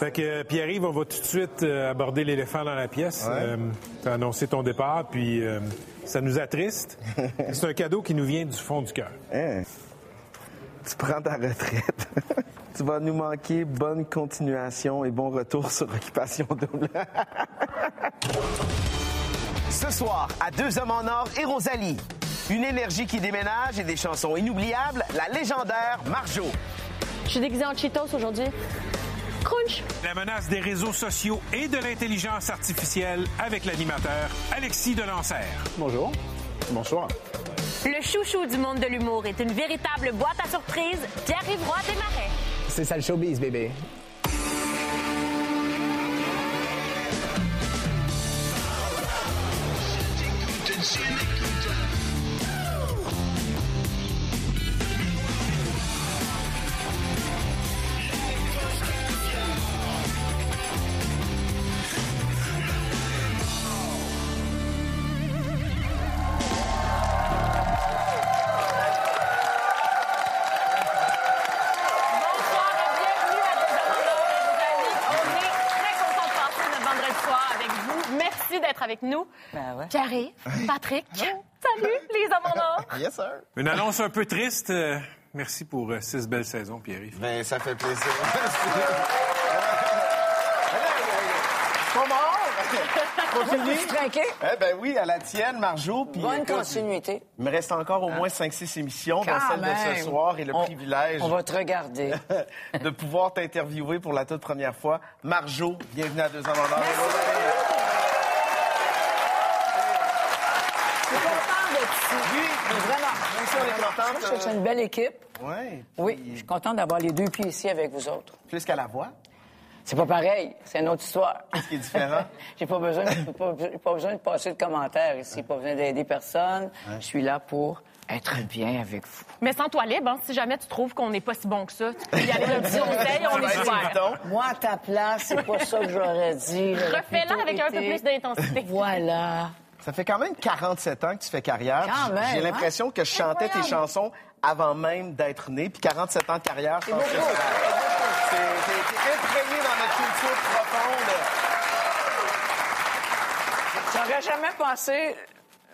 Fait que euh, Pierre-Yves, on va tout de suite euh, aborder l'éléphant dans la pièce. Euh, T'as annoncé ton départ, puis euh, ça nous attriste. C'est un cadeau qui nous vient du fond du cœur. Hein? Tu prends ta retraite. tu vas nous manquer. Bonne continuation et bon retour sur Occupation Double. Ce soir, à Deux Hommes en Or et Rosalie. Une énergie qui déménage et des chansons inoubliables, la légendaire Marjo. Je suis déguisée en Cheetos aujourd'hui. Crunch! La menace des réseaux sociaux et de l'intelligence artificielle avec l'animateur Alexis Delancer. Bonjour. Bonsoir. Le chouchou du monde de l'humour est une véritable boîte à surprises. Pierre-Yves Roy Desmarais. C'est ça le showbiz, bébé. Pierre-Yves, Patrick, salut les Hommes en Or. yes, sir. Une annonce un peu triste. Euh, merci pour euh, six belles saisons, Pierre-Yves. Ben, ça fait plaisir. Pas mort! Continue. Eh ben oui, à la tienne, Marjo. Puis, Bonne écoute, continuité. Il me reste encore au moins 5-6 émissions, dont Quand celle de ce soir et le On- privilège On va te regarder. de pouvoir t'interviewer pour la toute première fois. Marjo, bienvenue à Deux Hommes en Or. Je suis contente d'être ici. Oui, Mais Vraiment. Je suis une belle équipe. Oui. Oui, je suis contente d'avoir les deux pieds ici avec vous autres. Plus qu'à la voix? C'est pas pareil, c'est une autre histoire. Qu'est-ce qui est différent? J'ai pas besoin, j'ai pas, pas besoin de passer de commentaires ici, pas besoin d'aider personne. Je suis là pour être bien avec vous. Mais sens-toi libre, hein, si jamais tu trouves qu'on n'est pas si bon que ça, tu peux y aller un petit conseil, on est évident. Moi, à ta place, c'est pas ça que j'aurais dit. Refais-la avec un peu plus d'intensité. Voilà. Ça fait quand même 47 ans que tu fais carrière. J'ai hein? l'impression que je chantais tes chansons avant même d'être né. Puis 47 ans de carrière, je pense que ça... C'est t'es- imprégné dans notre culture profonde. J'aurais jamais pensé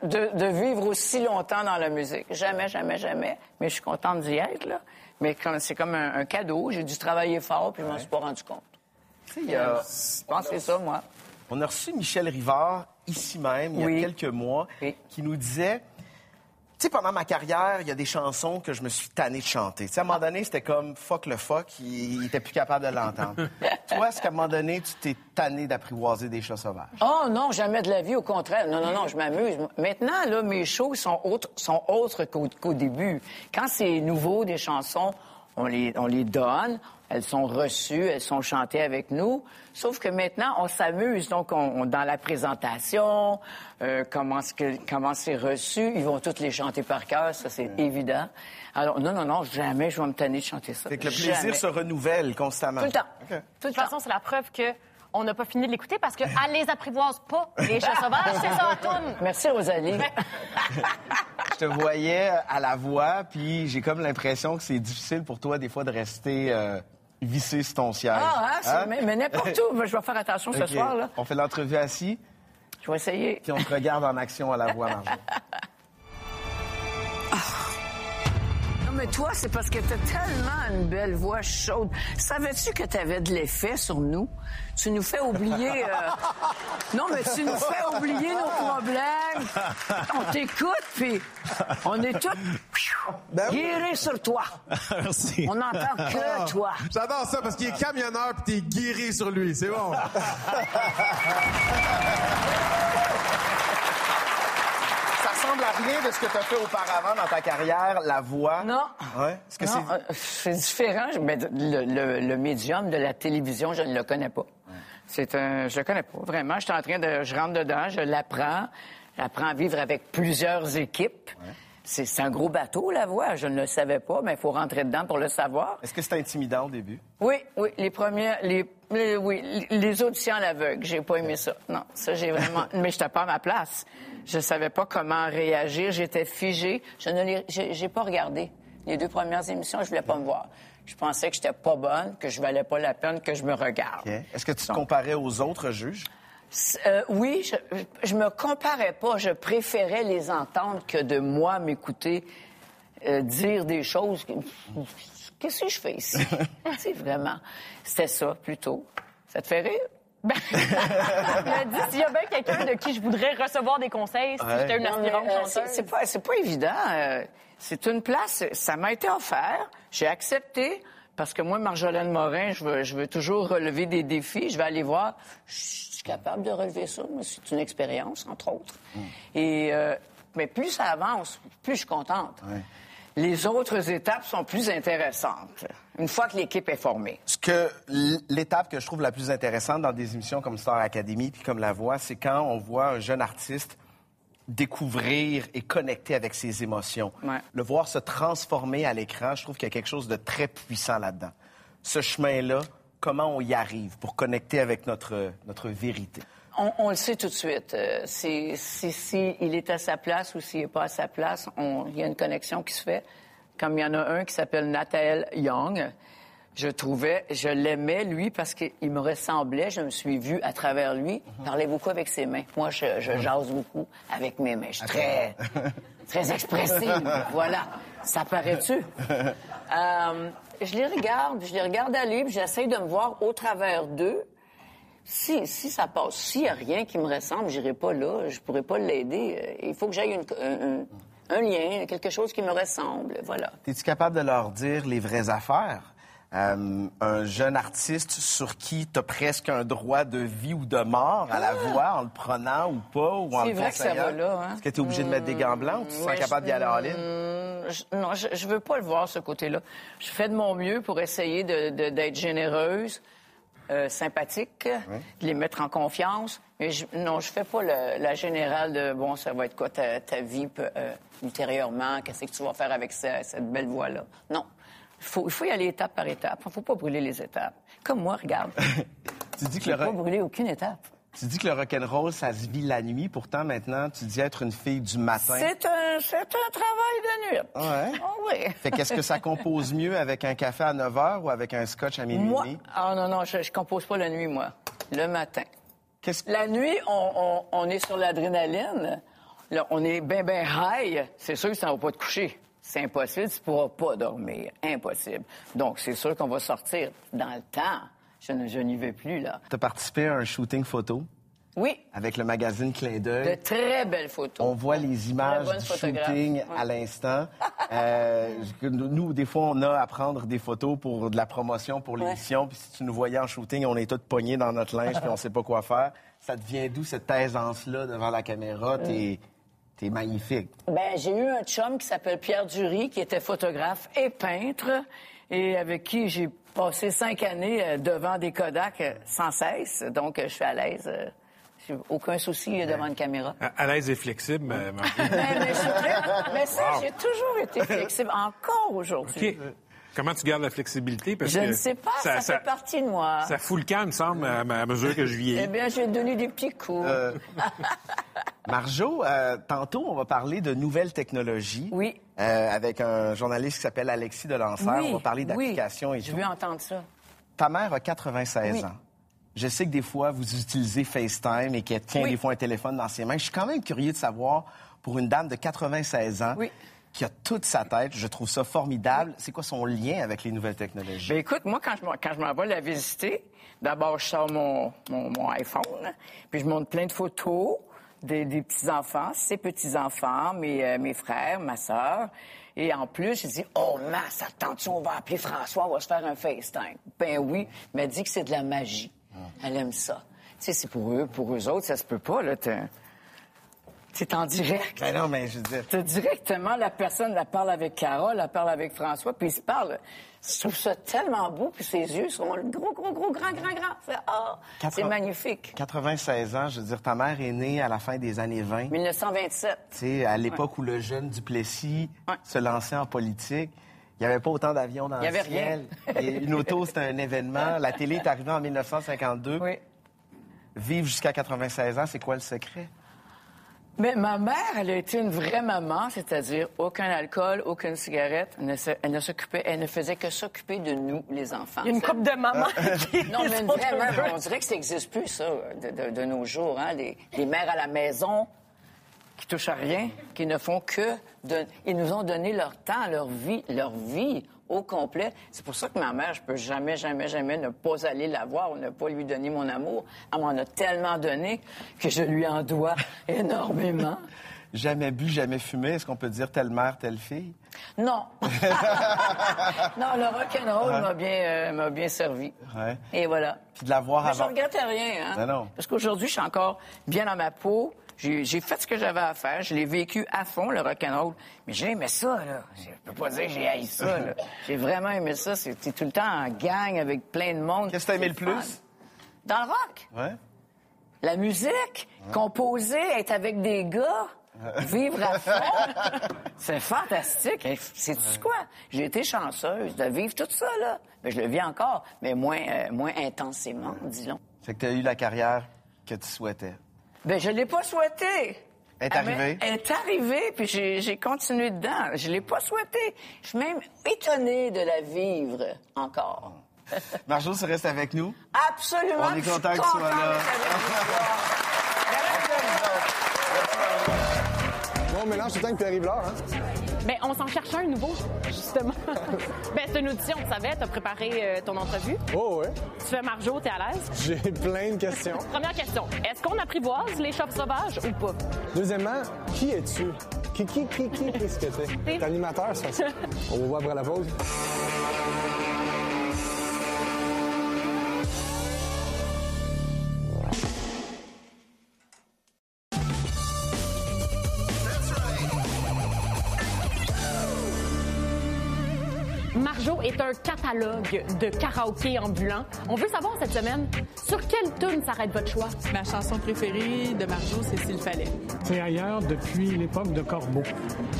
de, de vivre aussi longtemps dans la musique. Jamais, jamais, jamais. Mais je suis contente d'y être, là. Mais c'est comme un, un cadeau. J'ai dû travailler fort, puis je m'en suis pas rendu compte. A- Je pense que c'est ça, moi. On a reçu Michel Rivard ici même, il y a Oui. quelques mois, Oui. qui nous disait... Tu sais, pendant ma carrière, il y a des chansons que je me suis tanné de chanter. Tu sais, à un moment donné, c'était comme fuck le fuck, il, il était plus capable de l'entendre. Toi, est-ce qu'à un moment donné, tu t'es tanné d'apprivoiser des chats sauvages? Oh non, jamais de la vie, au contraire. Non, non, non, je m'amuse. Maintenant, là, mes shows sont autres, sont autres qu'au qu'au début. Quand c'est nouveau, des chansons, on les, on les donne, elles sont reçues, elles sont chantées avec nous. Sauf que maintenant, on s'amuse. Donc, on, on- dans la présentation, euh, comment c'est reçu, ils vont toutes les chanter par cœur, ça c'est évident. Alors, non, non, non, jamais je vais me tanner de chanter ça. Fait que le plaisir Jamais. se renouvelle constamment. Tout le temps. Tout De toute façon, c'est la preuve que on n'a pas fini de l'écouter parce qu'elle les apprivoise pas, les chats sauvages, c'est ça, la toune. Merci, Rosalie. Je te voyais à la voix, puis j'ai comme l'impression que c'est difficile pour toi, des fois, de rester euh, vissé sur ton siège. Ah, hein, Hein? mais, mais n'importe où. Moi, Je vais faire attention ce soir, là. On fait l'entrevue assis, Je vais essayer. puis on te regarde en action à la voix, Marjo. mais toi, c'est parce que t'as tellement une belle voix chaude. Savais-tu que t'avais de l'effet sur nous? Tu nous fais oublier... euh, Non, mais tu nous fais oublier nos problèmes. On t'écoute, puis on est tous Ben guéris sur toi. Merci. On n'entend que toi. J'adore ça parce qu'il est camionneur puis t'es guéri sur lui. C'est bon. Ça de ce que tu as fait auparavant dans ta carrière, la voix? Non. Ouais. Est-ce que Non, c'est... euh, c'est différent. Mais le, le- le médium de la télévision, je ne le connais pas. C'est un, je le connais pas vraiment. Je suis en train de, je rentre dedans, je l'apprends, j'apprends à vivre avec plusieurs équipes. C'est, c'est un gros bateau la voix. Je ne le savais pas, mais il faut rentrer dedans pour le savoir. Est-ce que c'est intimidant au début? Oui, oui, les premières, les, les- oui, les auditions à l'aveugle, j'ai pas aimé ça. Non, ça j'ai vraiment, mais j'étais pas à ma place. Je savais pas comment réagir, j'étais figée. Je ne l'ai, j'ai, pas regardé. Les deux premières émissions, je voulais pas me voir. Je pensais que j'étais pas bonne, que je valais pas la peine que je me regarde. Est-ce que tu te Donc, comparais aux autres juges? euh, oui, je, je me comparais pas. Je préférais les entendre que de moi m'écouter euh, dire des choses. que- Qu'est-ce que je fais ici? C'est vraiment. C'était ça, plutôt. Ça te fait rire? Il m'a dit s'il y a bien quelqu'un de qui je voudrais recevoir des conseils si j'étais une aspirante euh, chanteuse. c'est- pas, c'est pas évident. euh, c'est une place, ça m'a été offert. J'ai accepté parce que moi, Marjolaine Morin, je veux, je veux toujours relever des défis. Je vais aller voir. Je suis capable de relever ça. Moi, c'est une expérience, entre autres. Et euh, mais plus ça avance, plus je suis contente. Les autres étapes sont plus intéressantes. Une fois que l'équipe est formée. Ce que l'étape que je trouve la plus intéressante dans des émissions comme Star Academy puis comme La Voix, c'est quand on voit un jeune artiste découvrir et connecter avec ses émotions. Ouais. Le voir se transformer à l'écran, je trouve qu'il y a quelque chose de très puissant là-dedans. Ce chemin-là, comment on y arrive pour connecter avec notre, notre vérité? On, on le sait tout de suite. Euh, si, si il est à sa place ou s'il n'est pas à sa place, on- il y a une connexion qui se fait. Comme il y en a un qui s'appelle Nathael Young, je trouvais, je l'aimais, lui, parce qu'il me ressemblait. Je me suis vue à travers lui. Il parlait beaucoup avec ses mains? Moi, je, je jase beaucoup avec mes mains. Je suis très, très expressive. voilà. Ça paraît-tu? Euh, je les regarde, je les regarde aller, puis j'essaie de me voir au travers d'eux. Si, si ça passe, s'il n'y a rien qui me ressemble, j'irai pas là, je pourrai pas l'aider. Euh, Il faut que j'aille une- un, lien, quelque chose qui me ressemble, voilà. Es-tu capable de leur dire les vraies affaires? Euh, un jeune artiste sur qui tu as presque un droit de vie ou de mort à la voix en le prenant ou pas, ou en Ah! C'est le vrai que ça va là, hein? Est-ce que tu es obligé de mettre des gants blancs ou tu te sens Ouais, capable d'y aller en ligne? Je- non, je, je veux pas le voir, ce côté-là. Je fais de mon mieux pour essayer de- de- d'être généreuse, euh, de les mettre en confiance. Mais je, non, je fais pas le- la générale de, bon, ça va être quoi ta, ta vie euh, ultérieurement, qu'est-ce que tu vas faire avec ce- cette belle voix-là? Non. Il faut, faut y aller étape par étape. Il faut pas brûler les étapes. Comme moi, regarde. Tu dis, que le pas brûlé aucune étape. Tu dis que le rock'n'roll, ça se vit la nuit. Pourtant, maintenant, tu dis être une fille du matin. C'est un, c'est un travail de nuit. Ouais? Oh oui. Fait qu'est-ce que ça compose mieux avec un café à 9 h ou avec un scotch à minuit? Moi, ah non, non, je, je compose pas la nuit, moi. Le matin. Qu'est-ce. La nuit, on, on- on est sur l'adrénaline. Là, on est bien, bien high. C'est sûr que ça ne va pas te coucher. C'est impossible, tu ne pourras pas dormir. Impossible. Donc, c'est sûr qu'on va sortir dans le temps. Je, n'y vais plus, là. Tu as participé à un shooting photo? Oui, avec le magazine Clin de d'œil. très belles photos. On voit les images du shooting Ouais. à l'instant. Euh, nous, des fois, on a à prendre des photos pour de la promotion pour l'émission. Puis si tu nous voyais en shooting, on est tous pognés dans notre linge puis on sait pas quoi faire. Ça devient d'où cette aisance-là devant la caméra? T'es es magnifique. Ben, j'ai eu un chum qui s'appelle Pierre Dury, qui était photographe et peintre, et avec qui j'ai passé cinq années euh, devant des Kodak euh, sans cesse. Donc, euh, je suis à l'aise. j'ai aucun souci devant une caméra. À, à l'aise et flexible, mais- mais- Mais, je suis très- mais ça, j'ai toujours été flexible, encore aujourd'hui. Comment tu gardes la flexibilité? Parce Je que ne sais pas, ça, fait partie de moi. Ça fout le camp, il me semble, à, à mesure que je Eh vieillis. bien, je vais te donner des petits coups. Marjo, euh, tantôt, on va parler de nouvelles technologies. Oui. Euh, avec un journaliste qui s'appelle Alexis Delancer. Oui, on va parler oui. d'applications et Je tout. veux entendre ça. Ta mère a 96 Oui. ans. Je sais que des fois, vous utilisez FaceTime et qu'elle tient Oui. des fois un téléphone dans ses mains. Je suis quand même curieux de savoir, pour une dame de 96 ans, Oui. Qui a toute sa tête, je trouve ça formidable. C'est quoi son lien avec les nouvelles technologies? Ben écoute, moi, quand je, m'en- quand je m'en vais la visiter, d'abord, je sors mon, mon, mon iPhone, puis je monte plein de photos des, des petits-enfants, ses petits-enfants, mes, euh, mes frères, ma sœur. Et en plus, je dis, oh, Mass, attention, on va appeler François, on va se faire un FaceTime. Ben oui, elle m'a dit que c'est de la magie. Elle aime ça. Tu sais, c'est pour eux, pour eux autres, ça se peut pas, là. t'es- C'est en direct. Ben non, mais je veux dire, directement la personne, elle parle avec Carole, elle parle avec François, puis ils se parlent. Je trouve ça tellement beau, puis ses yeux sont gros, gros, gros, grand, grand, grand. C'est ah, c'est 80 magnifique. 96 ans, je veux dire, ta mère est née à la fin des années 20. 1927. Tu sais, à l'époque où le jeune Duplessis Ouais. se lançait en politique, il n'y avait pas autant d'avions dans Il y le avait ciel. Et une auto, c'était un événement. La télé est arrivée en 1952. Oui. Vivre jusqu'à 96 ans, c'est quoi le secret? Mais ma mère, elle a été une vraie maman, c'est-à-dire aucun alcool, aucune cigarette. Elle ne, s'occupait, elle ne faisait que s'occuper de nous, les enfants. Il y a une couple de mamans qui Non, mais sont vraiment, heureuses. on dirait que ça n'existe plus, ça, de, de- de nos jours. Hein? Les, les mères à la maison qui touchent à rien, qui ne font que... De... Ils nous ont donné leur temps, leur vie, leur vie au complet. C'est pour ça que ma mère, je peux jamais, jamais, jamais ne pas aller la voir ou ne pas lui donner mon amour. Elle m'en a tellement donné que je lui en dois énormément. Jamais bu, jamais fumé. Est-ce qu'on peut dire telle mère, telle fille? Non. non, le rock'n'roll m'a bien, euh, m'a bien servi. Ouais. Et voilà. Puis de la voir Mais je avant. regrette rien, hein? Ben non. Parce qu'aujourd'hui, je suis encore bien dans ma peau. J'ai fait ce que j'avais à faire. Je l'ai vécu à fond, le rock'n'roll. Mais j'ai aimé ça, là. Je peux pas dire que j'ai haï ça, là. J'ai vraiment aimé ça. C'était tout le temps en gang avec plein de monde. Qu'est-ce que t'as aimé le C'est fun. plus? Dans le rock. Ouais. La musique, composer, être avec des gars, vivre à fond. C'est fantastique. Et Sais-tu quoi? J'ai été chanceuse de vivre tout ça, là. Mais je le vis encore, mais moins, euh, moins intensément, disons. C'est que t'as eu la carrière que tu souhaitais. Ben, je l'ai pas souhaité. Elle est arrivée? Elle est arrivée, puis j'ai continué dedans. Je l'ai pas souhaité. Je suis même étonnée de la vivre encore. Marjo, tu restes avec nous? Absolument. On est puis je suis content que tu sois là. Bon, mélange le temps que Pierre Yvelard, hein? Ben, on s'en cherche un nouveau, justement. ben, c'est une audition, tu savais, t'as préparé euh, ton entrevue. Oh, ouais. Tu fais Marjo, t'es à l'aise? J'ai plein de questions. Première question, est-ce qu'on apprivoise les chauves sauvages ou pas? Deuxièmement, qui es-tu? Qui, qui, qui, qui, qu'est-ce que t'es? T'es animateur, ça. ça. On va voir après la pause. Est un catalogue de karaoké ambulant. On veut savoir cette semaine, sur quelle tune s'arrête votre choix? Ma chanson préférée de Marjo, c'est S'il fallait. C'est ailleurs depuis l'époque de Corbeau.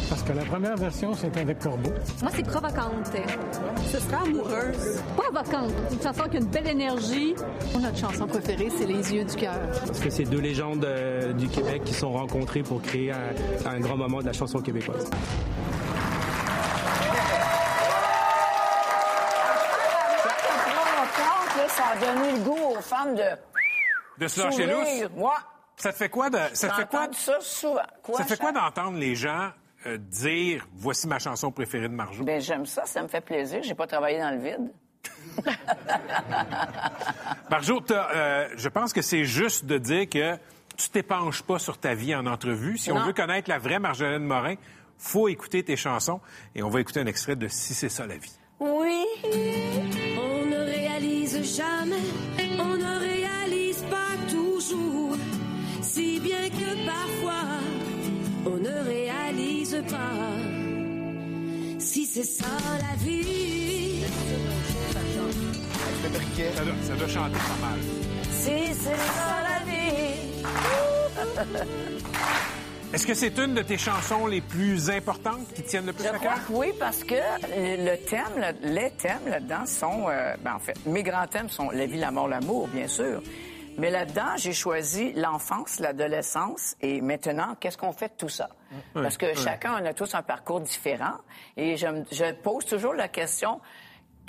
Parce que la première version, c'était avec Corbeau. Moi, c'est provocante. Ce sera amoureuse. Provocante. Une chanson qui a une belle énergie. Notre chanson préférée, c'est Les yeux du cœur. Parce que c'est deux légendes euh, du Québec qui sont rencontrées pour créer un, un grand moment de la chanson québécoise. A donné le goût aux femmes de De se lâcher lousse? Moi, Ça te fait quoi de, ça te fait quoi, ça souvent? Quoi, ça fait quoi d'entendre les gens euh, dire voici ma chanson préférée de Marjo? Ben, j'aime ça, ça me fait plaisir. J'ai pas travaillé dans le vide. Marjo, euh, je pense que c'est juste de dire que tu t'épanches pas sur ta vie en entrevue. Si on veut connaître la vraie Marjolaine Morin, faut écouter tes chansons. Et on va écouter un extrait de Si c'est ça la vie. Oui. Jamais, on ne réalise pas toujours. Si bien que parfois, on ne réalise pas. Si c'est ça la vie. Ça doit, ça doit chanter pas mal. Si c'est ça la vie. Est-ce que c'est une de tes chansons les plus importantes qui tiennent le plus Je à cœur? oui, parce que le thème, le- les thèmes là-dedans sont, euh, ben, en fait, mes grands thèmes sont la vie, la mort, l'amour, bien sûr. Mais là-dedans, j'ai choisi l'enfance, l'adolescence et maintenant, qu'est-ce qu'on fait de tout ça? Parce que chacun, on a tous un parcours différent et je, je pose toujours la question,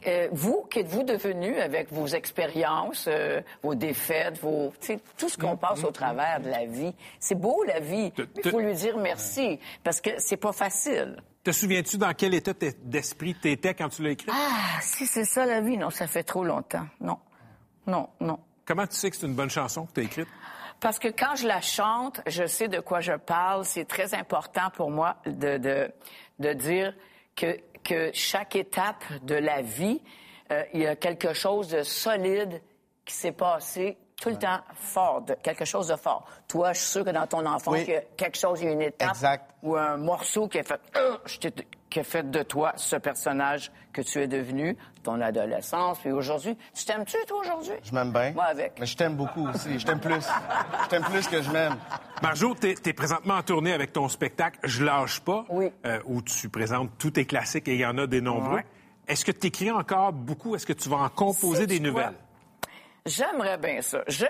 euh, vous, qu'êtes-vous devenu avec vos expériences, euh, vos défaites, vos, tout ce qu'on passe au travers de la vie? C'est beau, la vie. Il faut lui dire merci parce que c'est pas facile. Te souviens-tu dans quel état d'esprit t'étais quand tu l'as écrit? Ah, si c'est ça la vie, non, ça fait trop longtemps. Non, non, non. Comment tu sais que c'est une bonne chanson que tu as écrite? Parce que quand je la chante, je sais de quoi je parle. C'est très important pour moi de, de, de dire que, que chaque étape de la vie, euh, il y a quelque chose de solide qui s'est passé tout le temps fort, de, quelque chose de fort. Toi, je suis sûr que dans ton enfance, Oui. il y a quelque chose, il y a une étape Exact. ou un morceau qui a fait, Euh, qui a fait de toi ce personnage que tu es devenu, ton adolescence, puis aujourd'hui. Tu t'aimes-tu, toi, aujourd'hui? Je m'aime bien. Moi, avec. Mais je t'aime beaucoup aussi. Je t'aime plus. Je t'aime plus que je m'aime. Marjo, t'es es présentement en tournée avec ton spectacle Je lâche pas, Oui. euh, où tu présentes tous tes classiques et il y en a des nombreux. Ouais. Est-ce que tu écris encore beaucoup? Est-ce que tu vas en composer des quoi? nouvelles? J'aimerais bien ça. Je-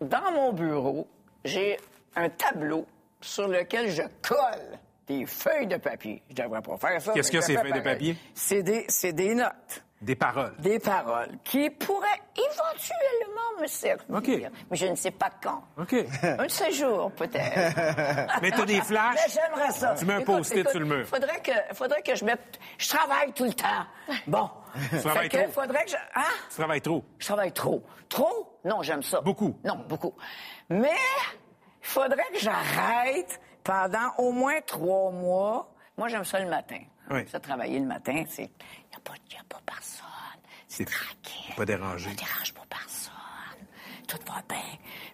dans mon bureau, j'ai un tableau sur lequel je colle des feuilles de papier. Je devrais pas faire ça. Qu'est-ce que ces feuilles de papier? C'est des, c'est des notes. Des paroles. Des paroles qui pourraient éventuellement me servir. Mais je ne sais pas quand. OK. Un de ces jours, peut-être. Mais t'as des flashs? J'aimerais ça. Tu mets un post-it sur le mur. Faudrait que, faudrait que je mette... Je travaille tout le temps. Bon. travailles Fait que trop. faudrait que je... Hein? Tu travailles trop. Je travaille trop. Trop? Non, j'aime ça. Beaucoup. Non, beaucoup. Mais il faudrait que j'arrête pendant au moins trois mois. Moi, j'aime ça le matin. Oui. Ça travailler le matin. C'est... Il n'y a, a pas personne. C'est tranquille. Pas dérangé. Je dérange pas personne. Tout va bien.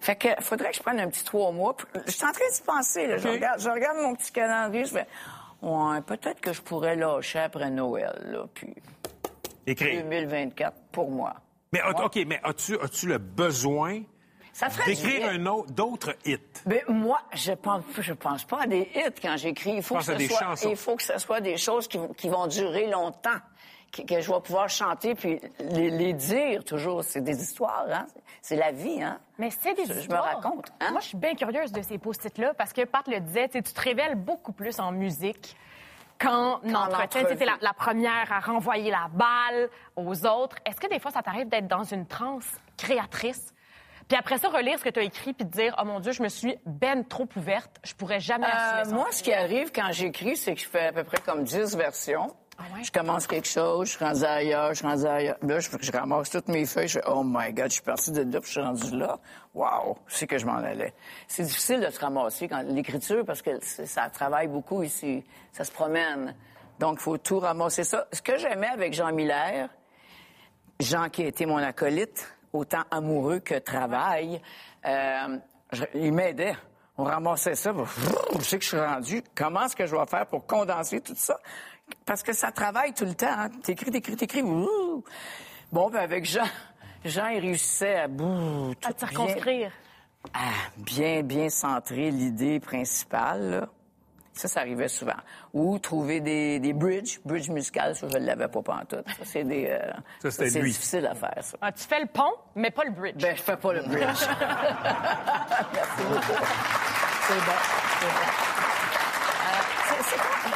Fait que faudrait que je prenne un petit trois mois. Je suis en train d'y penser. Là. Je, regarde, je regarde mon petit calendrier. Je fais, ouais, peut-être que je pourrais lâcher après Noël. Là, puis Écrire. 2024 pour moi. Mais, OK, mais as-tu as le besoin Ça ferait d'écrire un autre, d'autres hits? Mais moi, je pense, je pense pas à des hits quand j'écris. Il faut que ce soit, chansons. il faut que ce soit des choses qui, vont- qui vont durer longtemps, que, que je vais pouvoir chanter puis les, les dire toujours. C'est des histoires, hein. C'est la vie, hein. Mais c'est des Je- je me histoires. raconte, hein? Moi, je suis bien curieuse de ces post-it-là parce que Pat le disait, tu te révèles beaucoup plus en musique qu'en Qu'en entretien. Tu la, la première à renvoyer la balle aux autres. Est-ce que des fois, ça t'arrive d'être dans une transe créatrice? Puis après ça, relire ce que tu as écrit puis te dire, oh mon Dieu, je me suis ben trop ouverte, je pourrais jamais assumer Euh, ça. moi, ce qui arrive quand j'écris, c'est que je fais à peu près comme 10 versions. Ah ouais? Je commence quelque chose, je suis rendu ailleurs, je suis rendu ailleurs. Là, je, je ramasse toutes mes feuilles, je fais Oh my God, je suis parti de là, puis je suis rendu là. Wow, sais que je m'en allais. C'est difficile de se ramasser quand l'écriture, parce que c'est- ça travaille beaucoup ici. Ça se promène. Donc, il faut tout ramasser ça. Ce que j'aimais avec Jean Miller, Jean qui a été mon acolyte, autant amoureux que travail, euh, je- il m'aidait. On ramassait ça. Je sais que je suis rendu. Comment est-ce que je vais faire pour condenser tout ça? Parce que ça travaille tout le temps. Hein. T'écris, t'écris, t'écris. Bon, ben avec Jean, Jean, il réussissait à bouh, à te bien- circonscrire. à bien, bien centrer l'idée principale. là. Ça, ça arrivait souvent. Ou trouver des, des bridges, bridges musicales, ça, je ne l'avais pas pantoute. Ça, c'est des... euh, Ça, c'est difficile à faire, ça. Ah, tu fais le pont, mais pas le bridge. Ben, je fais pas le bridge. Merci beaucoup. C'est bon. c'est bon. Euh, c'est-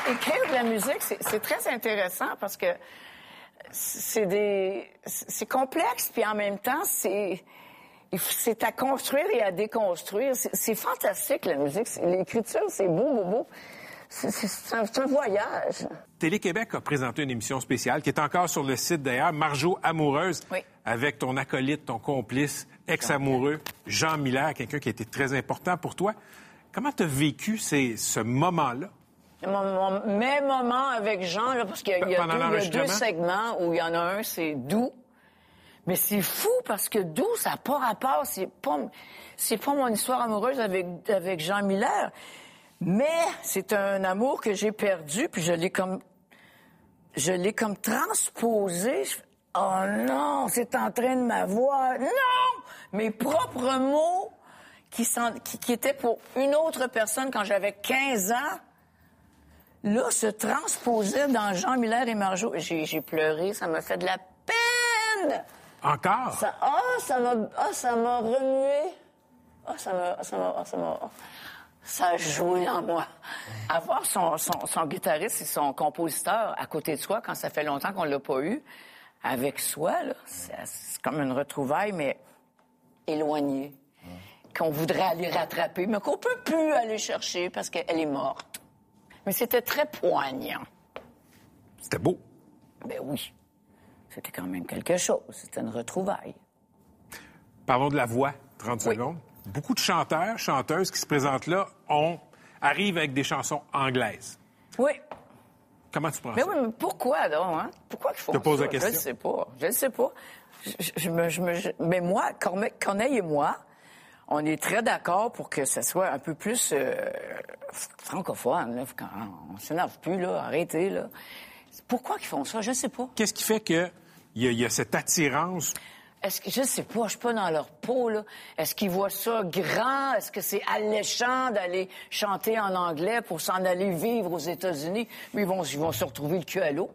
c'est- écrire de la musique, c'est c'est très intéressant parce que c'est des, c'est complexe, puis en même temps, c'est, c'est à construire et à déconstruire. C'est fantastique, la musique. L'écriture, c'est beau, beau, beau. C'est- un, voyage. Télé-Québec a présenté une émission spéciale qui est encore sur le site d'ailleurs, Marjo Amoureuse, Oui. avec ton acolyte, ton complice, ex-amoureux, Jean Miller, quelqu'un qui a été très important pour toi. Comment tu as vécu ces- ce moment-là? Mon, mon- mes moments avec Jean, là, parce qu'il y a, y deux, y a deux segments où il y en a un, c'est doux. Mais c'est fou parce que doux, ça n'a pas rapport? C'est pas, c'est pas mon histoire amoureuse avec, avec Jean Miller. Mais c'est un amour que j'ai perdu, puis je l'ai comme, je l'ai comme transposé. Oh non, c'est en train de m'avoir. Non! Mes propres mots qui, sont, qui, qui étaient pour une autre personne quand j'avais 15 ans là, se transposait dans Jean Miller et Marjo. J'ai pleuré, ça m'a fait de la peine. Encore? Ça, ah, ça m'a, ah, ça m'a remué. Ah, ça m'a, ça m'a, ça m'a, ça a joué en moi. Avoir son, son, son guitariste et son compositeur à côté de soi quand ça fait longtemps qu'on l'a pas eu, avec soi, c'est comme une retrouvaille, mais éloignée. Qu'on voudrait aller rattraper, mais qu'on peut plus aller chercher parce qu'elle est morte. Mais c'était très poignant. C'était beau. Ben oui. C'était quand même quelque chose. C'était une retrouvaille. Parlons de la voix, 30 Oui. secondes. Beaucoup de chanteurs, chanteuses qui se présentent là ont, arrivent avec des chansons anglaises. Oui. Comment tu prends Mais ça? oui, mais pourquoi donc, hein? Pourquoi qu'ils font Je te pose ça? la question. Je ne sais pas. Je ne sais pas. Je, je me, je me- mais moi, Corne- Corneille et moi, on est très d'accord pour que ce soit un peu plus euh, francophone. Là. On s'énerve plus, là. Arrêtez, là. Pourquoi qu'ils font ça? Je ne sais pas. Qu'est-ce qui fait qu'il y, a- y a cette attirance? Est-ce que je sais pas, je suis pas dans leur peau là. Est-ce qu'ils voient ça grand? Est-ce que c'est alléchant d'aller chanter en anglais pour s'en aller vivre aux États-Unis? Mais ils vont, ils vont se retrouver le cul à l'eau.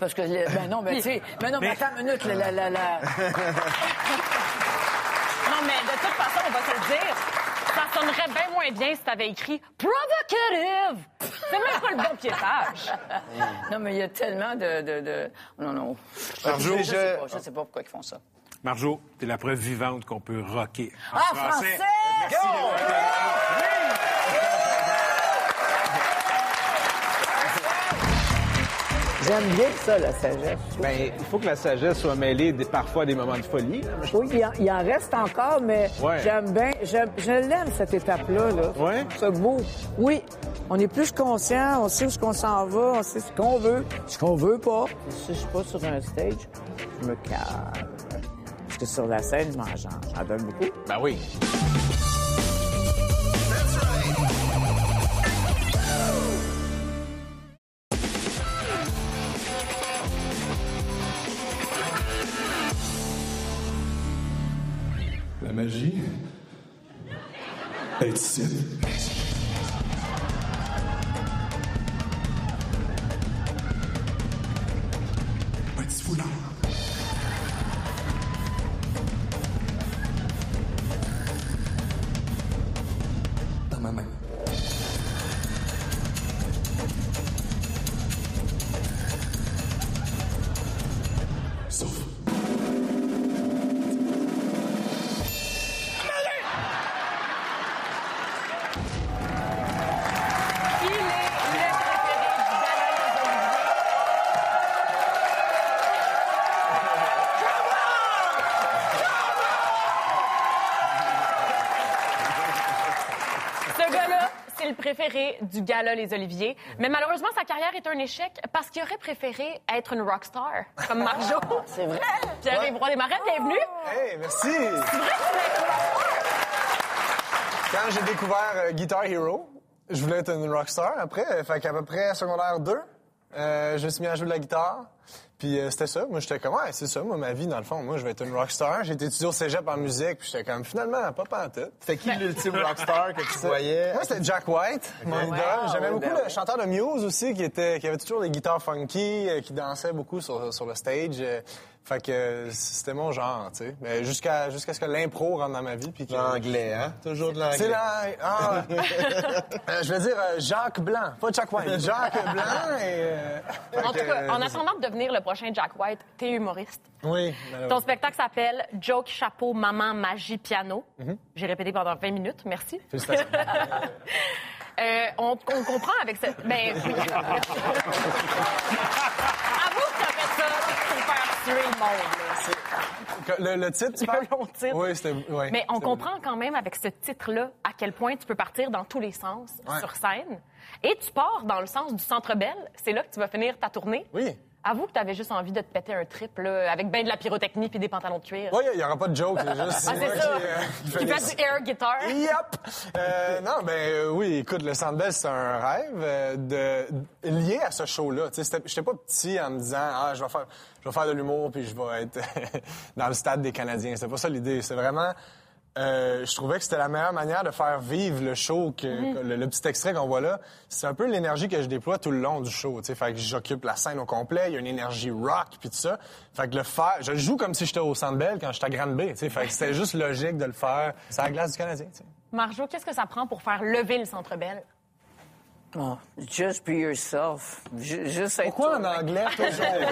Parce que ben non, mais tu sais, mais non, mais attends une minute, la, la, la, la- Non, mais de toute façon, on va te le dire. Ça sonnerait bien moins bien si t'avais écrit provocative. C'est même pas le bon piétage. Non, mais il y a tellement de... de, de- Non, non. Marjo, je, je sais je- pas, je sais pas pourquoi ils font ça. Marjo, t'es la preuve vivante qu'on peut rocker. en Ah, français! Merci, J'aime bien ça, la sagesse. Ben, il faut que la sagesse soit mêlée des- parfois à des moments de folie. là. Oui, il en, il en reste encore, mais Ouais. j'aime bien, je l'aime, cette étape-là. Là. Ouais? C'est beau. Oui, on est plus conscient, on sait où ce qu'on s'en va, on sait ce qu'on veut, ce qu'on veut pas. Si je suis pas sur un stage, je me calme. Parce que sur la scène, je m'en donne beaucoup. Ben oui. Ce gars-là, c'est le préféré du gala Les Oliviers. Mais malheureusement, sa carrière est un échec parce qu'il aurait préféré être une rockstar, comme Marjo. C'est vrai? Pierre-Yves Roy Desmarais, bienvenue. Hey, merci! C'est vrai que Quand j'ai découvert euh, Guitar Hero, je voulais être une rockstar après. Fait qu'à peu près secondaire 2, euh, je me suis mis à jouer de la guitare. Puis euh, c'était ça. Moi, j'étais comme, ouais, c'est ça, moi, ma vie, dans le fond. Moi, je vais être une rockstar. J'ai été étudié au cégep en musique. Puis j'étais comme, finalement, pas pantoute. C'était qui l'ultime rockstar que tu voyais? Moi, c'était Jack White, mon idole. J'aimais beaucoup ben le chanteur de Muse aussi, qui était, qui avait toujours des guitares funky, euh, qui dansait beaucoup sur, sur le stage. Fait que c'était mon genre, tu sais. Mais jusqu'à jusqu'à ce que l'impro rentre dans ma vie. puis que- L'anglais, hein? Toujours de l'anglais. C'est là. Ah, euh, je veux dire euh, Jacques Blanc, pas Jack White. Jacques Blanc et. euh, En tout cas, en attendant de devenir le prochain Jack White, t'es humoriste. Oui. Ton spectacle s'appelle Joke, chapeau, maman, magie, piano. Mhm. J'ai répété pendant 20 minutes, merci. Félicitations. Euh, on, on comprend avec cette. Ben oui. Avoue que t'as fait ça pour faire tuer le monde. là. Que- Le, le titre, tu parles? long titre. Oui, c'était. ouais, Mais on comprend quand même avec ce titre-là à quel point tu peux partir dans tous les sens Ouais. sur scène. Et tu pars dans le sens du Centre Bell. C'est là que tu vas finir ta tournée. Oui. Avoue que tu avais juste envie de te péter un trip là, avec ben de la pyrotechnie puis des pantalons de cuir. Oui, il n'y aura pas de joke, c'est juste. Ah, c'est ça. Qui, euh, fait du air guitar. Yep! Euh, non, ben euh, oui, écoute, le Sandbell, c'est un rêve euh, de, lié à ce show-là. C'était- j'étais pas petit en me disant, ah, je vais faire, je vais faire de l'humour puis je vais être dans le stade des Canadiens. C'était pas ça l'idée. C'est vraiment, euh, je trouvais que c'était la meilleure manière de faire vivre le show, que, que le, le petit extrait qu'on voit là. C'est un peu l'énergie que je déploie tout le long du show. Tu sais, fait que j'occupe la scène au complet. Il y a une énergie rock puis tout ça. Fait que le faire, je le joue comme si j'étais au Sandbell quand j'étais à Grande Bay. Tu sais, fait que c'était juste logique de le faire. C'est la glace du Canadien. Tu sais. Marjo, qu'est-ce que ça prend pour faire lever le Centre Bell? Oh, just be yourself. Ju- juste être Pourquoi en anglais toujours? J'ai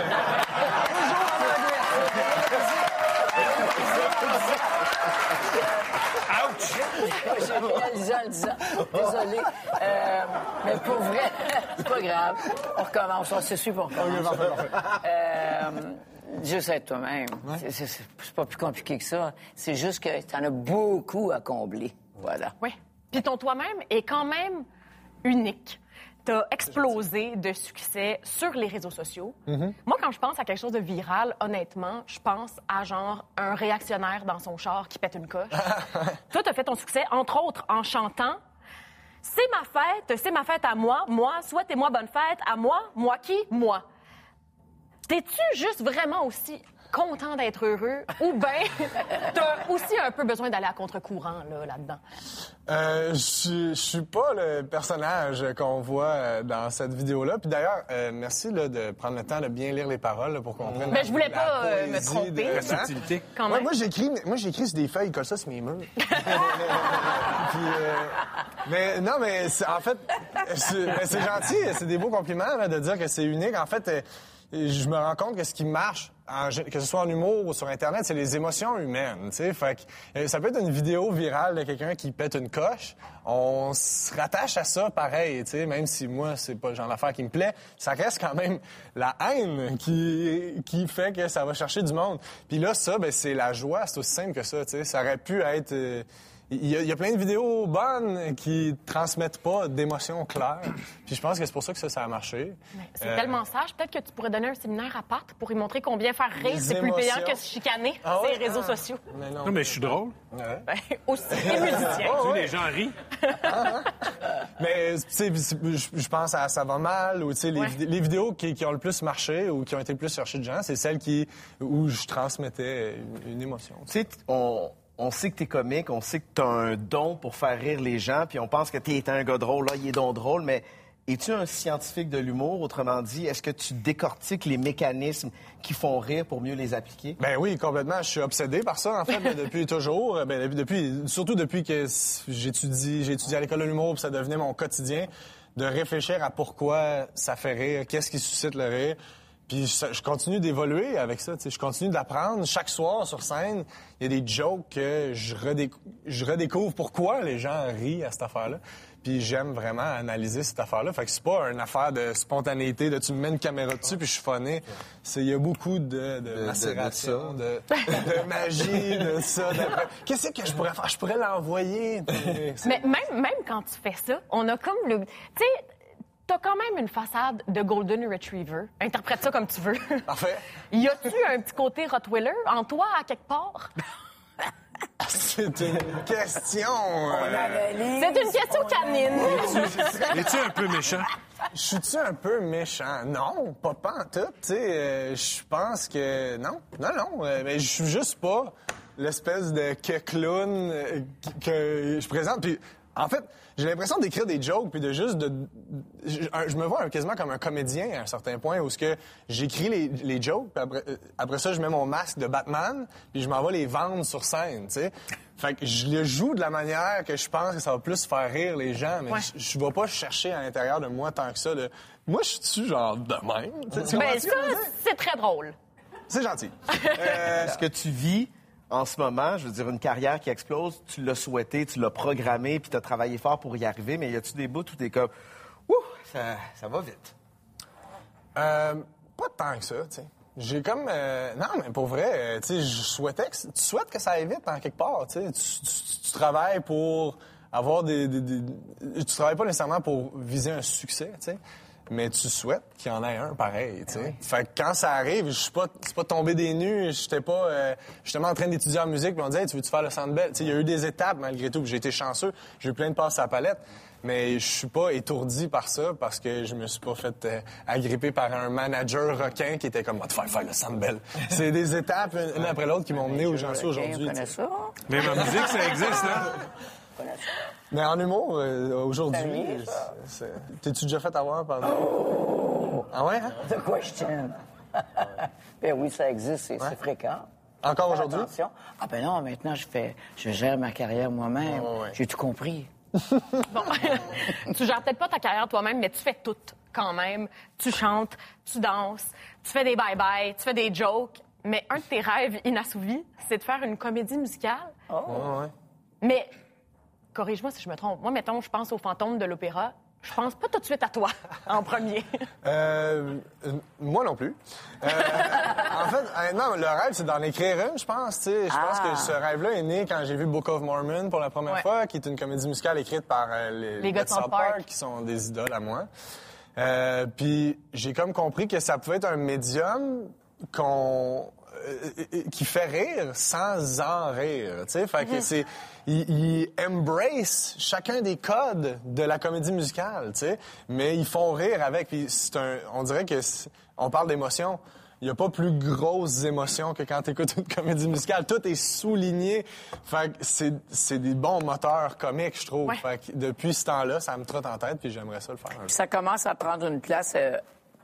réalisé en le disant. Désolé. Euh, mais pour vrai, c'est pas grave. On recommence. On se suit pour recommencer. Euh, juste être toi-même. C'est- C'est c'est pas plus compliqué que ça. C'est juste que t'en as beaucoup à combler. Voilà. Oui. Puis ton toi-même est quand même unique. T'as explosé de succès sur les réseaux sociaux. Moi, quand je pense à quelque chose de viral, honnêtement, je pense à genre un réactionnaire dans son char qui pète une coche. Toi, t'as fait ton succès, entre autres, en chantant C'est ma fête, c'est ma fête à moi, moi, souhaitez-moi bonne fête, à moi, moi qui, moi. T'es-tu juste vraiment aussi content d'être heureux ou bien t'as aussi un peu besoin d'aller à contre-courant là, là-dedans? Euh, je suis pas le personnage qu'on voit euh, dans cette vidéo-là. Puis d'ailleurs, euh, merci là, de prendre le temps de bien lire les paroles là, pour qu'on comprenne. Ben, je voulais la pas, euh, me tromper. de- La subtilité. Quand Ouais, même. moi, j'écris, moi, j'écris sur des feuilles, colle ça sur mes murs. Puis, euh, mais non, mais c'est- en fait, c'est mais c'est gentil, c'est des beaux compliments là, de dire que c'est unique. En fait, je me rends compte que ce qui marche, que ce soit en humour ou sur Internet, c'est les émotions humaines. tu sais. Fait que, euh, ça peut être une vidéo virale de quelqu'un qui pète une coche. On se rattache à ça pareil, tu sais, même si moi, c'est pas le genre d'affaire qui me plaît. Ça reste quand même la haine qui, qui fait que ça va chercher du monde. Puis là, ça, ben, c'est la joie. C'est aussi simple que ça. tu sais. Ça aurait pu être... euh, il y, a, il y a plein de vidéos bonnes qui transmettent pas d'émotions claires. Puis je pense que c'est pour ça que ça, ça a marché. C'est Euh, tellement sage. Peut-être que tu pourrais donner un séminaire à Pat pour y montrer combien faire rire, c'est plus payant que se chicaner Ah sur ouais? les réseaux Ah. sociaux. Mais non. Non, mais je suis drôle. Ouais. Ben, aussi. Musicien. Oh, Tu sais, ouais. les gens rient. Mais tu sais, je pense à Ça va mal ou tu sais les, les vidéos qui, qui ont le plus marché ou qui ont été le plus cherchées de gens, c'est celles qui où je transmettais une, une émotion. Tu sais, on, on sait que t'es comique, on sait que t'as un don pour faire rire les gens, puis on pense que t'es un gars drôle, là, il est donc drôle, mais es-tu un scientifique de l'humour? Autrement dit, est-ce que tu décortiques les mécanismes qui font rire pour mieux les appliquer? Ben oui, complètement. Je suis obsédé par ça, en fait, ben, depuis toujours. Ben, depuis, depuis- surtout depuis que j'étudie, j'ai étudié à l'école de l'humour, puis ça devenait mon quotidien, de réfléchir à pourquoi ça fait rire, qu'est-ce qui suscite le rire. Puis je, je continue d'évoluer avec ça. tu sais. Je continue d'apprendre. Chaque soir sur scène, il y a des jokes que je, redécou- je redécouvre pourquoi les gens rient à cette affaire-là. Puis j'aime vraiment analyser cette affaire-là. Fait que c'est pas une affaire de spontanéité, de tu me mets une caméra dessus puis je suis phoné. C'est il y a beaucoup de, de, macération, de, de magie, de ça. de- Qu'est-ce que je pourrais faire? Je pourrais l'envoyer. Mais même, même quand tu fais ça, on a comme le. Tu sais, t'as quand même une façade de Golden Retriever. Interprète ça comme tu veux. Parfait. Y a-tu un petit côté Rottweiler en toi, à quelque part? C'est une question. euh, C'est une question canine. Es-tu un peu méchant? Je suis-tu un peu méchant? Non, pas, pas en tout. Tu sais, euh, je pense que... Non, non, non. euh, mais je suis juste pas l'espèce de que clown que je présente. Puis, en fait, j'ai l'impression d'écrire des jokes puis de juste de... Je, un- je me vois un- quasiment comme un comédien à un certain point où ce que j'écris les, les jokes puis après, euh, après ça, je mets mon masque de Batman puis je m'en vais les vendre sur scène, tu sais. Fait que je le joue de la manière que je pense que ça va plus faire rire les gens, mais Ouais. je, je vais pas chercher à l'intérieur de moi tant que ça de... Moi, je suis genre de même? Tu sais, tu Ben, ça, c'est très drôle. C'est gentil. Ce que tu vis en ce moment, je veux dire, une carrière qui explose, tu l'as souhaité, tu l'as programmé, puis tu as travaillé fort pour y arriver, mais y a-tu des bouts où t'es comme, ouh, ça, ça va vite? Euh, pas tant que ça, tu sais. J'ai comme... euh, non, mais pour vrai, euh, tu sais, je souhaitais que... Tu souhaites que ça aille vite en quelque part, tu sais. Tu, travailles pour avoir des, des- des- Tu travailles pas nécessairement pour viser un succès, tu sais. Mais tu souhaites qu'il y en ait un pareil, tu sais. Fait que quand ça arrive, je suis pas... C'est pas tombé des nues, j'étais pas... euh, justement en train d'étudier en musique, puis on disait, Hey, tu veux-tu faire le Centre Bell? Tu sais, il y a eu des étapes, malgré tout, j'ai été chanceux. J'ai eu plein de passes à la palette. Mais je suis pas étourdi par ça parce que je me suis pas fait euh, agripper par un manager requin qui était comme, va te faire faire le Sandbell. C'est des étapes, une, une après l'autre, qui m'ont mené où j'en suis aujourd'hui. Même en musique, ça existe, hein? Mais en humour, euh, aujourd'hui, t'es-tu déjà fait avoir par... Ah ouais? hein? The question. ben oui, ça existe, c'est fréquent. Encore aujourd'hui? attention. Ah ben non, maintenant je fais, je gère ma carrière moi-même. Ouais. J'ai tout compris. Bon, tu gères peut-être pas ta carrière toi-même, mais tu fais tout quand même. Tu chantes, tu danses, tu fais des bye-bye, tu fais des jokes. Mais un de tes rêves inassouvis, c'est de faire une comédie musicale. Ouais, ouais. Mais, corrige-moi si je me trompe. Moi, mettons, je pense aux fantômes de l'opéra. Je pense pas tout de suite à toi, en premier. Euh, euh, moi non plus. Euh, en fait, honnêtement, le rêve, c'est d'en écrire une, je pense. tu sais. Je pense Ah. que ce rêve-là est né quand j'ai vu Book of Mormon pour la première Ouais. fois, qui est une comédie musicale écrite par les, Les gars de South Park. qui sont des idoles à moi. Puis j'ai comme compris que ça pouvait être un médium qu'on qui fait rire sans en rire, tu sais. Fait que c'est il, il embrace chacun des codes de la comédie musicale, tu sais, mais ils font rire avec. Puis c'est un, on dirait que on parle d'émotion. il n'y a pas plus grosses émotions que quand tu écoutes une comédie musicale. Tout est souligné. Fait que c'est, c'est des bons moteurs comiques, je trouve. Fait que depuis ce temps-là, ça me trotte en tête, puis j'aimerais ça le faire un jour. Ça commence à prendre une place euh,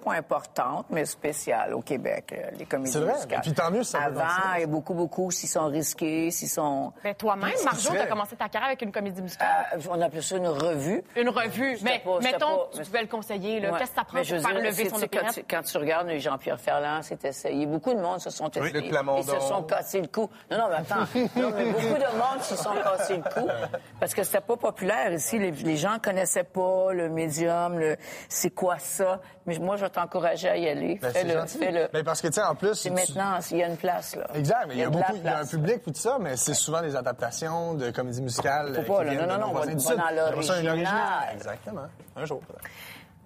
pas importante, mais spéciale au Québec, euh, les comédies C'est vrai. musicales. Puis tant mieux ça. Avant, et beaucoup, beaucoup, s'ils sont risqués, s'ils sont... Ben, toi-même, Marjo, t'as commencé ta carrière avec une comédie musicale. Euh, on appelle ça une revue. Une revue. Mais pas- mettons, pas- tu pouvais le conseiller. Ouais. Qu'est-ce que ça prend Mais pour faire dire, lever son quand, tu, quand tu regardes Jean-Pierre Ferland, s'est essayé. Beaucoup de monde se sont essayés. Luc Ils se sont cassés le cou. Non, non, mais attends. Non, mais beaucoup de monde se sont cassés le cou parce que c'était pas populaire ici. Les, les gens connaissaient pas le médium, le c'est quoi ça? Mais moi, je t'encourager à y aller. Ben, Fais-le, fais-le. Ben, parce que, tu sais, en plus... C'est tu- maintenant, il y a une place, là. Exact, mais il y a, beaucoup, il y a un public puis tout ça, mais c'est souvent des adaptations de comédies musicales. Faut euh, pas, qui là. Non, non, non, on va- dans J'aimerais ça, une l'original. Exactement. Un jour, peut-être.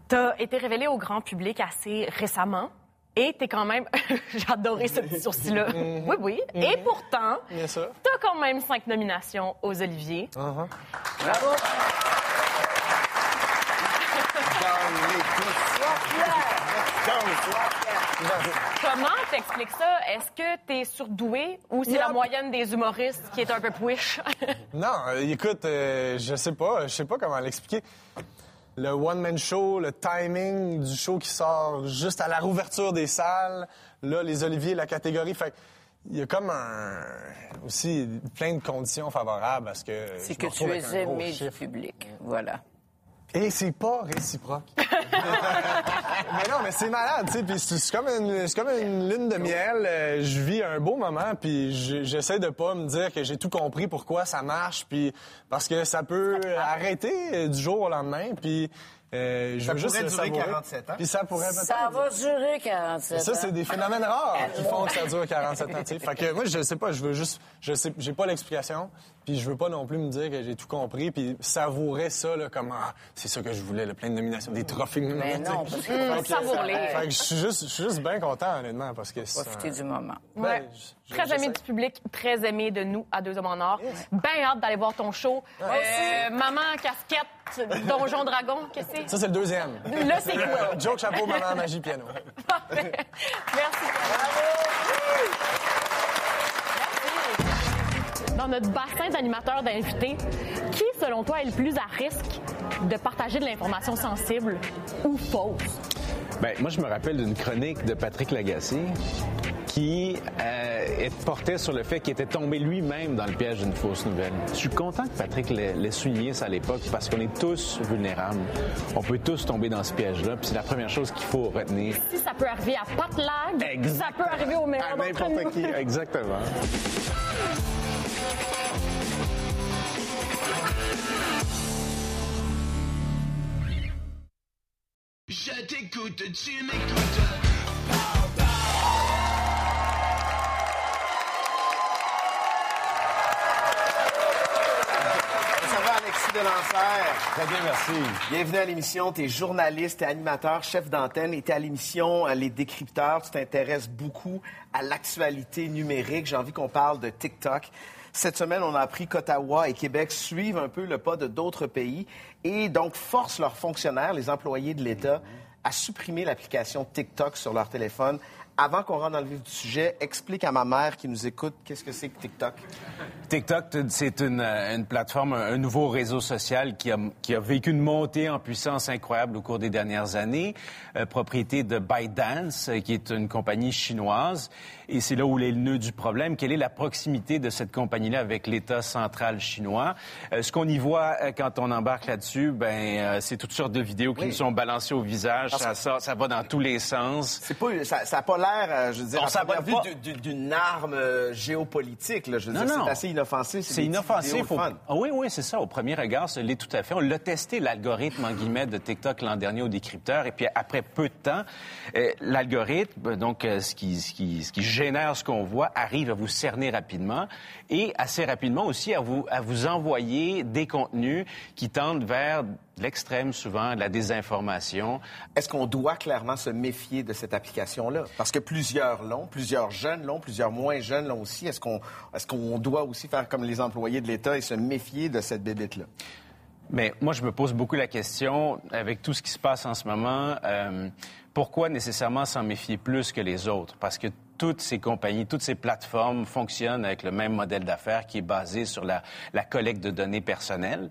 T'as été révélé au grand public assez récemment. Et t'es quand même... J'ai adoré ce petit sourcil-là. Oui, oui. Et pourtant. Bien sûr. t'as quand même cinq nominations aux Oliviers. Uh-huh. Bravo! Comment t'expliques ça? Est-ce que t'es surdoué ou c'est la moyenne des humoristes qui est un peu push? Non, euh, écoute, euh, je sais pas, je sais pas comment l'expliquer. Le one-man show, le timing du show qui sort juste à la rouverture des salles, là, les Oliviers, la catégorie, fait il y a comme un aussi plein de conditions favorables parce que C'est que tu es aimé du public. Voilà. Et c'est pas réciproque. mais non, mais c'est malade, tu sais. Puis c'est comme une, c'est comme une lune de miel. Euh, je vis un beau moment, puis je- j'essaie de pas me dire que j'ai tout compris pourquoi ça marche, puis parce que ça peut arrêter euh, du jour au lendemain, puis euh, je Ça veux juste pourrait le durer savourer. 47 ans. Puis ça pourrait peut-être. Ça va durer 47 Ça, c'est ans. des phénomènes rares qui font que ça dure 47 ans. tu sais. Fait que moi, je sais pas, je veux juste, je sais, j'ai pas l'explication, puis je veux pas non plus me dire que j'ai tout compris, puis savourer ça là, comme ah, c'est ça que je voulais, le plein de nominations, des trophées de Mais non, parce que- Mmh. Fait que je suis juste, je suis juste bien content honnêtement parce que c'est Profiter un- du moment. Ouais. Ben, je- Très aimé du public, très aimé de nous à Deux Hommes en Or. Bien hâte d'aller voir ton show. Euh, maman, casquette, Donjon Dragon, qu'est-ce que c'est? Ça c'est le deuxième. Le sequel. Joke chapeau maman magie piano. Parfait. Merci. Merci. Dans notre bassin d'animateurs d'invités, qui, selon toi, est le plus à risque de partager de l'information sensible ou fausse? Ben, moi, je me rappelle d'une chronique de Patrick Lagacé qui euh, portait sur le fait qu'il était tombé lui-même dans le piège d'une fausse nouvelle. Je suis content que Patrick l'ait souligné ça à l'époque parce qu'on est tous vulnérables. On peut tous tomber dans ce piège-là, puis c'est la première chose qu'il faut retenir. Si ça peut arriver à Pat Lag, Exact. ça peut arriver au meilleur À d'entre n'importe nous. qui, exactement. Je t'écoute, tu m'écoutes. Ça va, Alexis Delancer? Très bien, merci. Bienvenue à l'émission. Tu es journaliste, t'es animateur, chef d'antenne. Et t'es à l'émission euh, Les Décrypteurs. Tu t'intéresses beaucoup à l'actualité numérique. J'ai envie qu'on parle de TikTok. Cette semaine, on a appris qu'Ottawa et Québec suivent un peu le pas de d'autres pays et donc forcent leurs fonctionnaires, les employés de l'État, à supprimer l'application TikTok sur leur téléphone. Avant qu'on rentre dans le vif du sujet, explique à ma mère qui nous écoute qu'est-ce que c'est que TikTok. TikTok, c'est une, euh, une plateforme, un nouveau réseau social qui a, qui a vécu une montée en puissance incroyable au cours des dernières années, euh, propriété de ByteDance, euh, qui est une compagnie chinoise. Et c'est là où est le nœud du problème. Quelle est la proximité de cette compagnie-là avec l'État central chinois? Euh, ce qu'on y voit euh, quand on embarque là-dessus, ben, c'est toutes sortes de vidéos qui Oui. nous sont balancées au visage. Ça, va dans tous les sens. C'est pas, ça, ça a pas l'air, je veux dire, On vue pas. du- du- d'une arme euh, géopolitique. Là. Je veux Non, dire, non. c'est assez inoffensif. C'est inoffensif. au-. Ah oui, oui, c'est ça. Au premier regard, ça l'est tout à fait. On l'a testé, l'algorithme, en guillemets, de TikTok l'an dernier au décrypteur. Et puis, après peu de temps, euh, l'algorithme, donc, euh, ce, qui, ce, qui, ce qui génère ce qu'on voit, arrive à vous cerner rapidement et assez rapidement aussi à vous, à vous envoyer des contenus qui tendent vers l'extrême, souvent, de la désinformation. Est-ce qu'on doit clairement se méfier de cette application-là? Parce que plusieurs l'ont, plusieurs jeunes l'ont, plusieurs moins jeunes l'ont aussi. Est-ce qu'on est qu'on doit aussi faire comme les employés de l'État et se méfier de cette bébête-là? Mais moi, je me pose beaucoup la question, avec tout ce qui se passe en ce moment, euh, pourquoi nécessairement s'en méfier plus que les autres? Parce que toutes ces compagnies, toutes ces plateformes fonctionnent avec le même modèle d'affaires qui est basé sur la, collecte de données personnelles.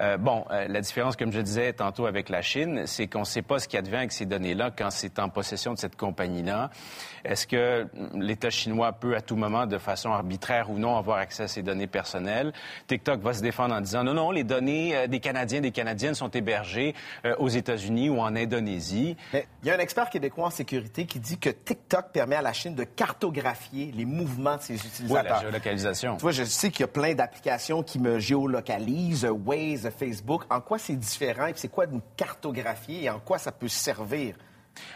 Euh, bon, euh, la différence, comme je disais tantôt avec la Chine, c'est qu'on ne sait pas ce qui advient avec ces données-là quand c'est en possession de cette compagnie-là. Est-ce que l'État chinois peut à tout moment, de façon arbitraire ou non, avoir accès à ces données personnelles? TikTok va se défendre en disant non, non, les données euh, des Canadiens, des Canadiennes sont hébergées euh, aux États-Unis ou en Indonésie. Il y a un expert québécois en sécurité qui dit que TikTok permet à la Chine de cartographier les mouvements de ses Oui, utilisateurs. la géolocalisation. Tu vois, je sais qu'il y a plein d'applications qui me géolocalisent, Waze, Facebook. En quoi c'est différent et c'est quoi de nous cartographier et en quoi ça peut servir?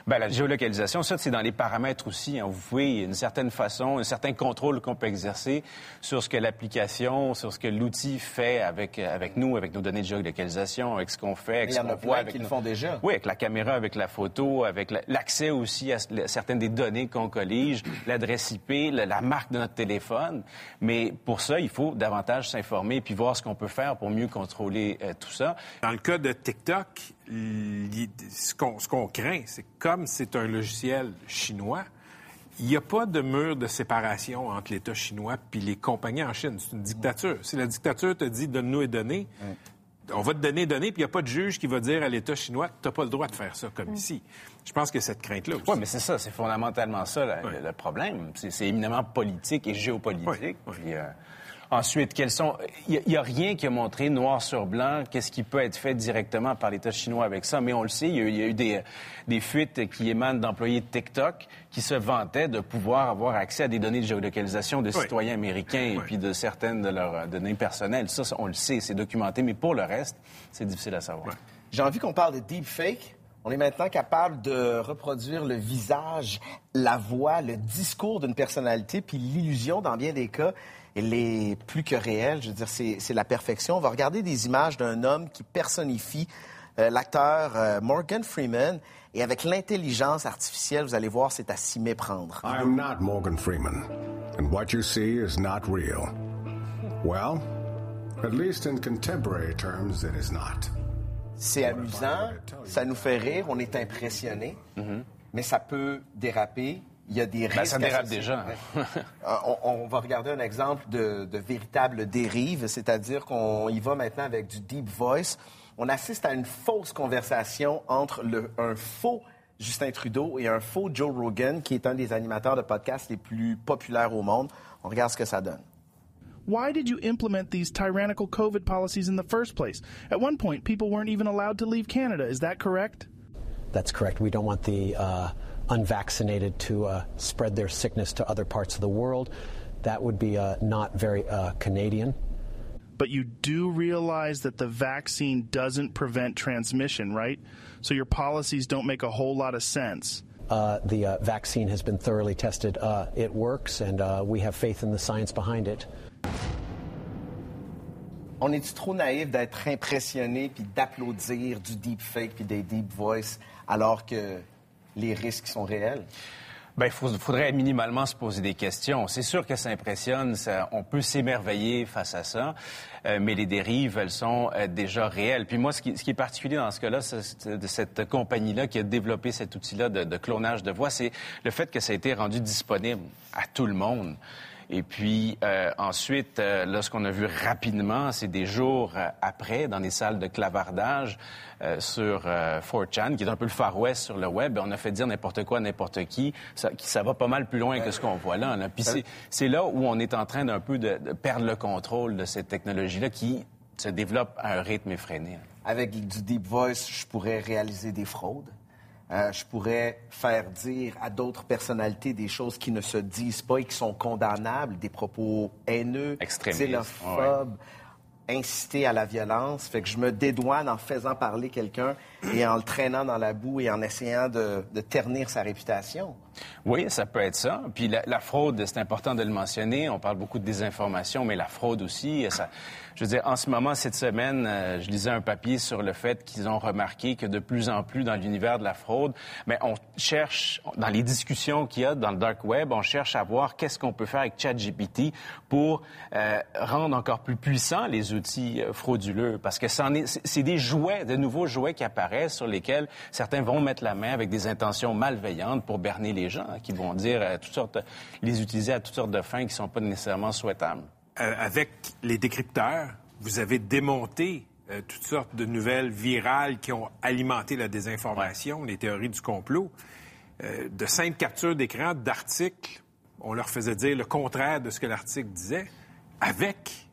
Ben, la géolocalisation, ça, c'est dans les paramètres aussi. hein. Vous pouvez, une certaine façon, un certain contrôle qu'on peut exercer sur ce que l'application, sur ce que l'outil fait avec, avec nous, avec nos données de géolocalisation, avec ce qu'on fait, avec Il y ce qu'on voit. avec qui le nos- font déjà. Oui, avec la caméra, avec la photo, avec la- l'accès aussi à certaines des données qu'on collige, l'adresse IP, la, la marque de notre téléphone. Mais pour ça, il faut davantage s'informer puis voir ce qu'on peut faire pour mieux contrôler euh, tout ça. Dans le cas de TikTok, ce qu'on craint, c'est que comme c'est un logiciel chinois, il n'y a pas de mur de séparation entre l'État chinois puis les compagnies en Chine. C'est une dictature. Si la dictature te dit donne-nous et données, on va te donner et donner, puis il n'y a pas de juge qui va dire à l'État chinois tu n'as pas le droit de faire ça comme ici. Je pense que cette crainte-là aussi. Oui, mais c'est ça, c'est fondamentalement ça le, problème. C'est c'est éminemment politique et géopolitique. Puis, euh, ensuite, quels sont Il n'y a, rien qui a montré noir sur blanc qu'est-ce qui peut être fait directement par l'État chinois avec ça. Mais on le sait, il y a, eu- il y a eu des, des fuites qui émanent d'employés de TikTok qui se vantaient de pouvoir avoir accès à des données de géolocalisation de Oui. citoyens américains et puis de certaines de leurs euh, données personnelles. Ça, ça, on le sait, c'est documenté. Mais pour le reste, c'est difficile à savoir. J'ai envie qu'on parle de deepfake. On est maintenant capable de reproduire le visage, la voix, le discours d'une personnalité, puis l'illusion, dans bien des cas, elle est plus que réelle. Je veux dire, c'est la perfection. On va regarder des images d'un homme qui personnifie euh, l'acteur euh, Morgan Freeman. Et avec l'intelligence artificielle, vous allez voir, c'est à s'y méprendre. I am not Morgan Freeman, and what you see is not real. Well, at least in contemporary terms, it is not. C'est amusant, ça nous fait rire, on est impressionné, mais ça peut déraper. Il y a des. Ben, risques. ça dérape déjà. Ouais. Euh, on, on va regarder un exemple de, de véritable dérive, c'est-à-dire qu'on y va maintenant avec du deep voice. On assiste à une fausse conversation entre le- un faux Justin Trudeau et un faux Joe Rogan, qui est un des animateurs de podcasts les plus populaires au monde. On regarde ce que ça donne. Why did you implement these tyrannical COVID policies in the first place? At one point, people weren't even allowed to leave Canada. Is that correct? That's correct. We don't want the uh, unvaccinated to uh, spread their sickness to other parts of the world. That would be uh, not very uh, Canadian. But you do realize that the vaccine doesn't prevent transmission, right? So your policies don't make a whole lot of sense. Uh, the uh, vaccine has been thoroughly tested. Uh, it works, and uh, we have faith in the science behind it. On est trop naïf d'être impressionné puis d'applaudir du deepfake puis des deep voice alors que les risques sont réels? Ben, il faudrait minimalement se poser des questions. C'est sûr que ça impressionne, on peut s'émerveiller face à ça, euh, mais les dérives, elles sont euh, déjà réelles. Puis moi, ce qui, qui est particulier dans ce cas-là, de cette compagnie-là qui a développé cet outil-là de, de clonage de voix, c'est le fait que ça a été rendu disponible à tout le monde. Et puis euh, ensuite, euh, là, a vu rapidement, c'est des jours euh, après, dans des salles de clavardage euh, sur euh, 4chan, qui est un peu le Far West sur le web, on a fait dire n'importe quoi à n'importe qui. Ça, ça va pas mal plus loin que ce qu'on voit là. là. Puis c'est là où on est en train d'un peu de, de perdre le contrôle de cette technologie-là qui se développe à un rythme effréné. Avec du deep voice, je pourrais réaliser des fraudes. Euh, je pourrais faire dire à d'autres personnalités des choses qui ne se disent pas et qui sont condamnables, des propos haineux, xénophobes, inciter à la violence. Fait que je me dédouane en faisant parler quelqu'un et en le traînant dans la boue et en essayant de, ternir sa réputation. Oui, ça peut être ça. Puis la, fraude, c'est important de le mentionner. On parle beaucoup de désinformation, mais la fraude aussi. Je veux dire, en ce moment, cette semaine, euh, je lisais un papier sur le fait qu'ils ont remarqué que de plus en plus dans l'univers de la fraude, mais on cherche, dans les discussions qu'il y a dans le dark web, on cherche à voir qu'est-ce qu'on peut faire avec ChatGPT pour euh, rendre encore plus puissants les outils euh, frauduleux parce que c'est des jouets, de nouveaux jouets qui apparaissent sur lesquels certains vont mettre la main avec des intentions malveillantes pour berner les gens, hein, qui vont dire à toutes sortes, les utiliser à toutes sortes de fins qui sont pas nécessairement souhaitables. Euh, avec les décrypteurs, vous avez démonté euh, toutes sortes de nouvelles virales qui ont alimenté la désinformation, les théories du complot. Euh, de simples captures d'écran d'articles, on leur faisait dire le contraire de ce que l'article disait, avec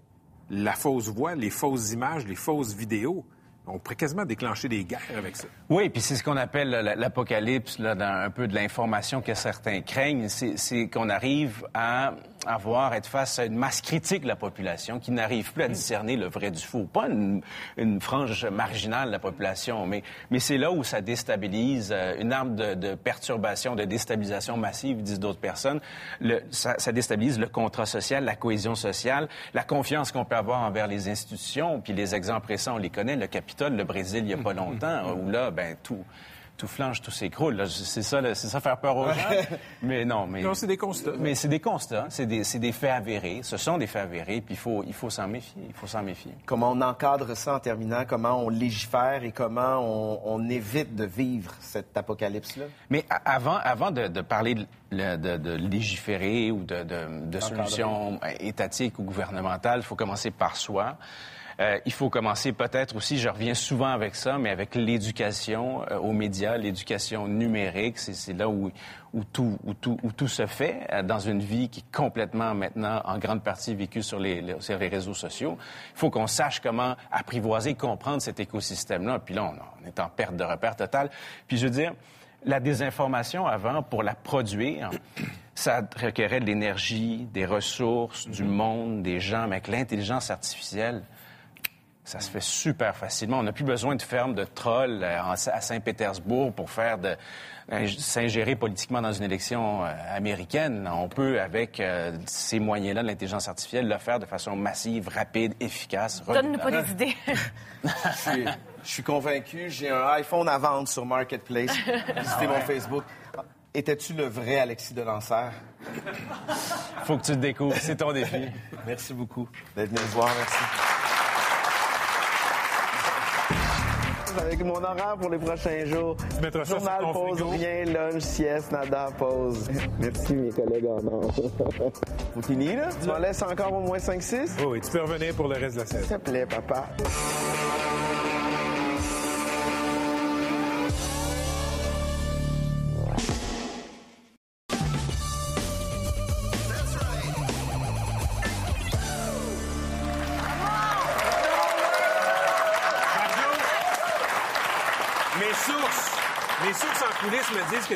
la fausse voix, les fausses images, les fausses vidéos. On pourrait quasiment déclencher des guerres avec ça. Oui, puis c'est ce qu'on appelle l'apocalypse, là, un peu de l'information que certains craignent, c'est qu'on arrive à avoir, être face à une masse critique de la population qui n'arrive plus à discerner le vrai du faux. Pas une, une frange marginale de la population, mais, mais c'est là où ça déstabilise, euh, une arme de, de perturbation, de déstabilisation massive, disent d'autres personnes. Le, ça, ça déstabilise le contrat social, la cohésion sociale, la confiance qu'on peut avoir envers les institutions. Puis les exemples récents, on les connaît. Le Capitole, le Brésil, il n'y a pas longtemps, où là, ben tout tout flanche, tout s'écroule. C'est ça, c'est ça faire peur aux gens. mais non, mais Non, c'est des constats. Mais c'est des constats, c'est des, c'est des faits avérés. Ce sont des faits avérés, puis il faut, il faut s'en méfier. Il faut s'en méfier. Comment on encadre ça en terminant? Comment on légifère et comment on, on évite de vivre cet apocalypse-là? Mais avant, avant de, de parler de, le- de- de légiférer ou de, de- de solutions euh, étatiques ou gouvernementales, il faut commencer par soi. Euh, il faut commencer peut-être aussi, je reviens souvent avec ça, mais avec l'éducation euh, aux médias, l'éducation numérique. C'est, là où, tout, se fait euh, dans une vie qui est complètement maintenant en grande partie vécue sur les, réseaux sociaux. Il faut qu'on sache comment apprivoiser, comprendre cet écosystème-là. Puis là, on, on est en perte de repère totale. Puis je veux dire, la désinformation avant, pour la produire, ça requérait de l'énergie, des ressources, du monde, des gens. Mais avec l'intelligence artificielle, ça se fait super facilement. On n'a plus besoin de fermes de trolls euh, à Saint-Pétersbourg pour faire de euh, s'ingérer politiquement dans une élection euh, américaine. On peut, avec euh, ces moyens-là de l'intelligence artificielle, le faire de façon massive, rapide, efficace. Donne-nous pas des idées. Je suis, je suis convaincu. J'ai un iPhone à vendre sur Marketplace. Visitez mon Facebook. Étais-tu le vrai Alexis de Lancer? Faut que tu te découvres. C'est ton défi. Merci beaucoup d'être venu me voir. Merci. Avec mon horaire pour les prochains jours. Tu mettras ça Journal, sur ton pause, frigo. rien, lunch, sieste, nada, pause. Merci, mes collègues en or. Vous fini, là? Tu m'en laisses encore au moins 5-6? Oh, oui, tu peux revenir pour le reste de la S'il saison. te plaît, papa.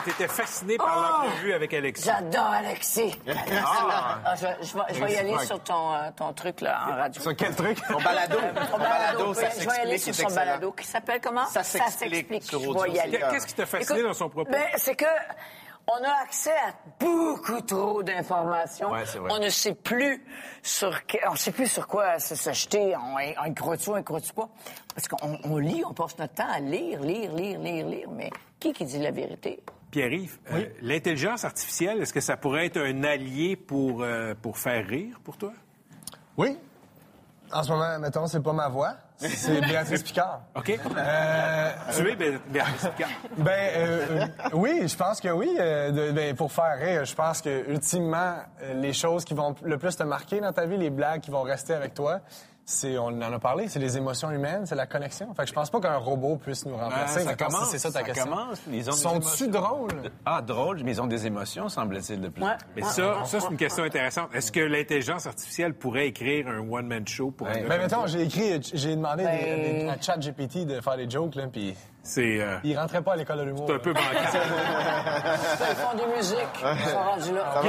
Étais fasciné par l'entrevue avec Alexis. J'adore Alexis. Ah. Ah, je, je vais, je vais y aller sur ton, euh, ton truc là, en radio. Sur quel truc? Ton balado. Ton Ton balado, ça je vais y aller sur c'est son excellent. balado qui s'appelle comment? Ça s'explique. Qu'est-ce qui t'a fasciné Écoute, dans son propos? Ben, c'est que on a accès à beaucoup trop d'informations. Ouais, on ne sait plus sur que- on sait plus sur quoi jeter. On, on y croit-tu, on y croit-tu pas? Parce qu'on on lit, on passe notre temps à lire, lire, lire, lire, lire. Mais qui qui dit la vérité? Pierre-Yves, euh, l'intelligence artificielle, est-ce que ça pourrait être un allié pour, euh, pour faire rire pour toi? Oui. En ce moment, mettons, c'est pas ma voix. C'est Béatrice Picard. OK. Euh, Tu es Bé- Béatrice Picard. Ben euh, oui, je pense que oui. de- ben, pour faire rire, je pense que ultimement, les choses qui vont le plus te marquer dans ta vie, les blagues qui vont rester avec toi, c'est, on en a parlé, c'est les émotions humaines, c'est la connexion. Fait que je pense pas qu'un robot puisse nous remplacer. Ah, ça commence, c'est ça ta ça question. commence. Ils ont des Sont-tu drôles? Ah, drôle, mais ils ont des émotions, semble-t-il, de plus. Ouais. Mais ça, ça c'est une question intéressante. Est-ce que l'intelligence artificielle pourrait écrire un one-man show pour Ben comme mettons, j'ai écrit, j'ai demandé Ben- des- des- à ChatGPT de faire des jokes, là, puis C'est euh, il rentrait pas à l'école de l'humour. c'est un peu bancal. Ils font des musiques. Ils sont rendus là.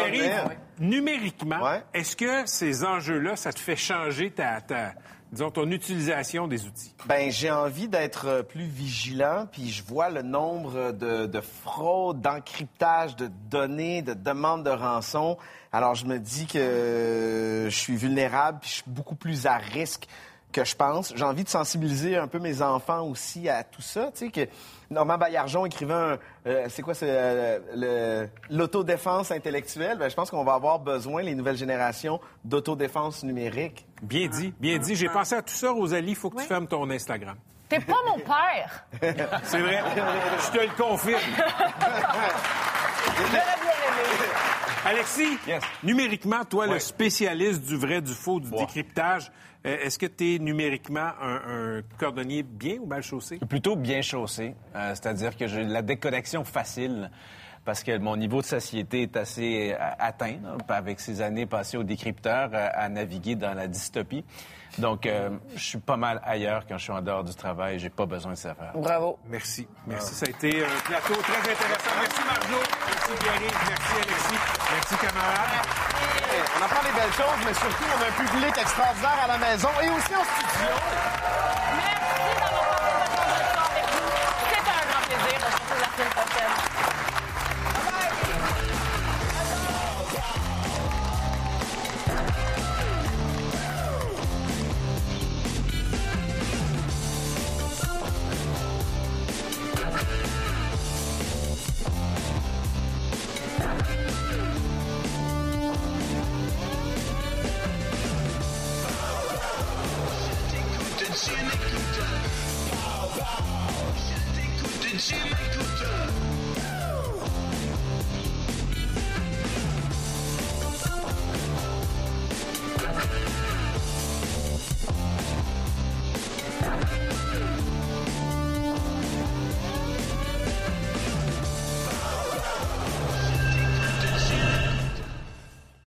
Numériquement, Ouais. est-ce que ces enjeux-là, ça te fait changer ta, ta- disons, ton utilisation des outils? Ben, j'ai envie d'être euh, plus vigilant, puis je vois le nombre de, de fraudes, d'encryptage de données, de demandes de rançon. Alors, je me dis que je suis vulnérable, puis je suis beaucoup plus à risque que je pense. J'ai envie de sensibiliser un peu mes enfants aussi à tout ça. Tu sais, que Normand Baillargeon écrivait un... euh, c'est quoi, c'est euh, l'autodéfense intellectuelle? Ben, je pense qu'on va avoir besoin, les nouvelles générations, d'autodéfense numérique. Bien dit, bien dit. J'ai pensé à tout ça, Rosalie. Il faut que tu fermes ton Instagram. T'es pas mon père. C'est vrai. Je te le confirme. Alexis, numériquement, toi, le spécialiste du vrai, du faux, du décryptage, euh, est-ce que tu es numériquement un, un cordonnier bien ou mal chaussé? Plutôt bien chaussé, euh, c'est-à-dire que j'ai la déconnexion facile parce que mon niveau de satiété est assez euh, atteint là, avec ces années passées au décrypteur euh, à naviguer dans la dystopie. Donc, euh, je suis pas mal ailleurs quand je suis en dehors du travail. J'ai pas besoin de ça faire. Bravo. Merci. Merci. Ça a été un plateau très intéressant. Merci, Marjo. Merci, Pierre. Merci, Alexis. Merci, camarades. On apprend les belles choses, mais surtout, on a un public extraordinaire à la maison et aussi en studio. Je t'écoute, tu m'écoutes.